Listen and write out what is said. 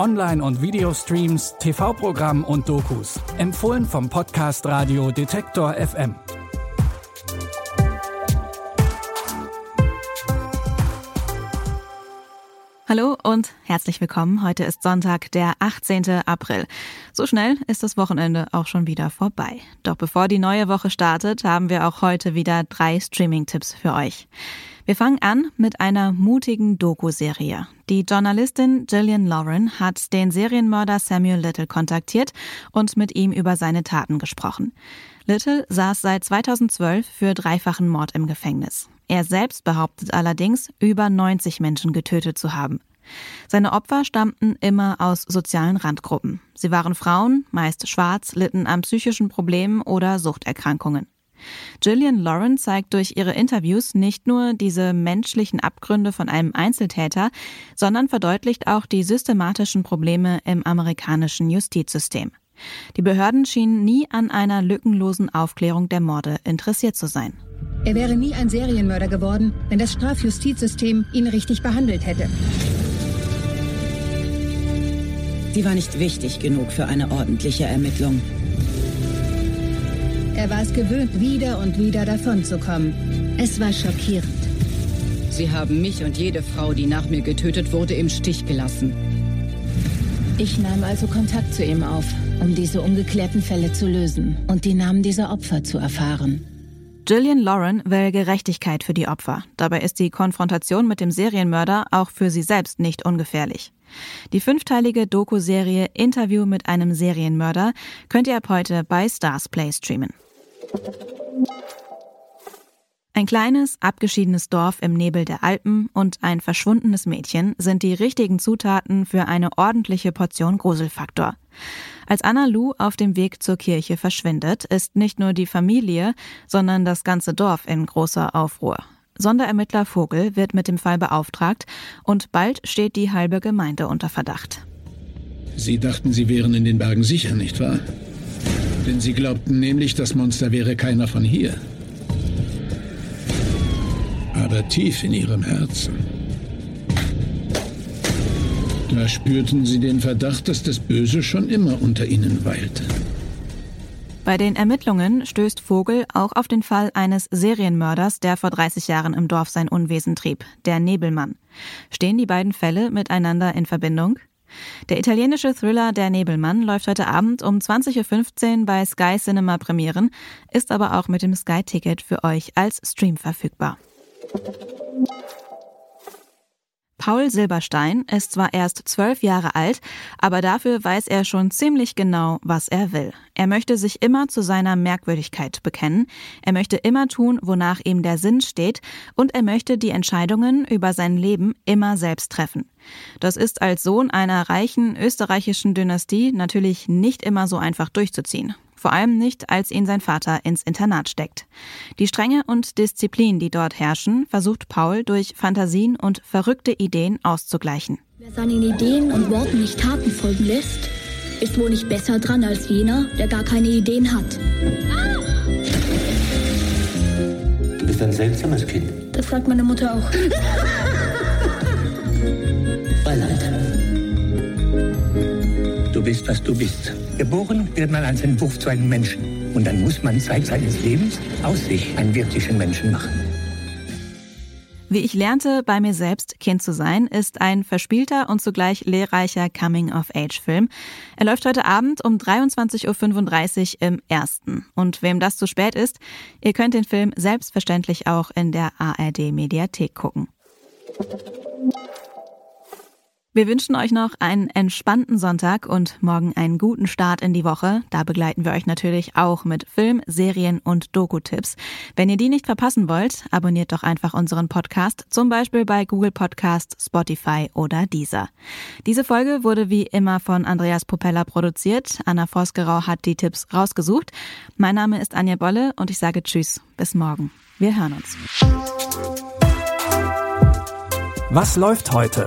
Online- und Videostreams, TV-Programm und Dokus. Empfohlen vom Podcast Radio Detektor FM. Hallo und herzlich willkommen. Heute ist Sonntag, der 18. April. So schnell ist das Wochenende auch schon wieder vorbei. Doch bevor die neue Woche startet, haben wir auch heute wieder drei Streaming-Tipps für euch. Wir fangen an mit einer mutigen Doku-Serie. Die Journalistin Gillian Lauren hat den Serienmörder Samuel Little kontaktiert und mit ihm über seine Taten gesprochen. Little saß seit 2012 für dreifachen Mord im Gefängnis. Er selbst behauptet allerdings, über 90 Menschen getötet zu haben. Seine Opfer stammten immer aus sozialen Randgruppen. Sie waren Frauen, meist schwarz, litten an psychischen Problemen oder Suchterkrankungen. Gillian Lauren zeigt durch ihre Interviews nicht nur diese menschlichen Abgründe von einem Einzeltäter, sondern verdeutlicht auch die systematischen Probleme im amerikanischen Justizsystem. Die Behörden schienen nie an einer lückenlosen Aufklärung der Morde interessiert zu sein. Er wäre nie ein Serienmörder geworden, wenn das Strafjustizsystem ihn richtig behandelt hätte. Sie war nicht wichtig genug für eine ordentliche Ermittlung. Er war es gewöhnt, wieder und wieder davonzukommen. Es war schockierend. Sie haben mich und jede Frau, die nach mir getötet wurde, im Stich gelassen. Ich nahm also Kontakt zu ihm auf, um diese ungeklärten Fälle zu lösen und die Namen dieser Opfer zu erfahren. Gillian Lauren will Gerechtigkeit für die Opfer. Dabei ist die Konfrontation mit dem Serienmörder auch für sie selbst nicht ungefährlich. Die fünfteilige Doku-Serie Interview mit einem Serienmörder könnt ihr ab heute bei Stars Play streamen. Ein kleines, abgeschiedenes Dorf im Nebel der Alpen und ein verschwundenes Mädchen sind die richtigen Zutaten für eine ordentliche Portion Gruselfaktor. Als Anna Lu auf dem Weg zur Kirche verschwindet, ist nicht nur die Familie, sondern das ganze Dorf in großer Aufruhr. Sonderermittler Vogel wird mit dem Fall beauftragt und bald steht die halbe Gemeinde unter Verdacht. Sie dachten, Sie wären in den Bergen sicher, nicht wahr? Denn Sie glaubten nämlich, das Monster wäre keiner von hier. Aber tief in Ihrem Herzen. Da spürten Sie den Verdacht, dass das Böse schon immer unter Ihnen weilte. Bei den Ermittlungen stößt Vogel auch auf den Fall eines Serienmörders, der vor 30 Jahren im Dorf sein Unwesen trieb, der Nebelmann. Stehen die beiden Fälle miteinander in Verbindung? Der italienische Thriller Der Nebelmann läuft heute Abend um 20.15 Uhr bei Sky Cinema Premieren, ist aber auch mit dem Sky-Ticket für euch als Stream verfügbar. Paul Silberstein ist zwar erst zwölf Jahre alt, aber dafür weiß er schon ziemlich genau, was er will. Er möchte sich immer zu seiner Merkwürdigkeit bekennen, er möchte immer tun, wonach ihm der Sinn steht, und er möchte die Entscheidungen über sein Leben immer selbst treffen. Das ist als Sohn einer reichen österreichischen Dynastie natürlich nicht immer so einfach durchzuziehen vor allem nicht, als ihn sein Vater ins Internat steckt. Die Strenge und Disziplin, die dort herrschen, versucht Paul durch Fantasien und verrückte Ideen auszugleichen. Wer seinen Ideen und Worten nicht Taten folgen lässt, ist wohl nicht besser dran als jener, der gar keine Ideen hat. Du bist ein seltsames Kind. Das sagt meine Mutter auch. Beileid. Du bist, was du bist. Geboren wird man als Entwurf zu einem Menschen. Und dann muss man Zeit seines Lebens aus sich einen wirklichen Menschen machen. Wie ich lernte, bei mir selbst Kind zu sein, ist ein verspielter und zugleich lehrreicher Coming-of-Age-Film. Er läuft heute Abend um 23.35 Uhr im ersten. Und wem das zu spät ist, ihr könnt den Film selbstverständlich auch in der ARD-Mediathek gucken. Wir wünschen euch noch einen entspannten Sonntag und morgen einen guten Start in die Woche. Da begleiten wir euch natürlich auch mit Film, Serien und Doku-Tipps. Wenn ihr die nicht verpassen wollt, abonniert doch einfach unseren Podcast, zum Beispiel bei Google Podcast, Spotify oder Deezer. Diese Folge wurde wie immer von Andreas Popella produziert. Anna Vosgerau hat die Tipps rausgesucht. Mein Name ist Anja Bolle und ich sage Tschüss, bis morgen. Wir hören uns. Was läuft heute?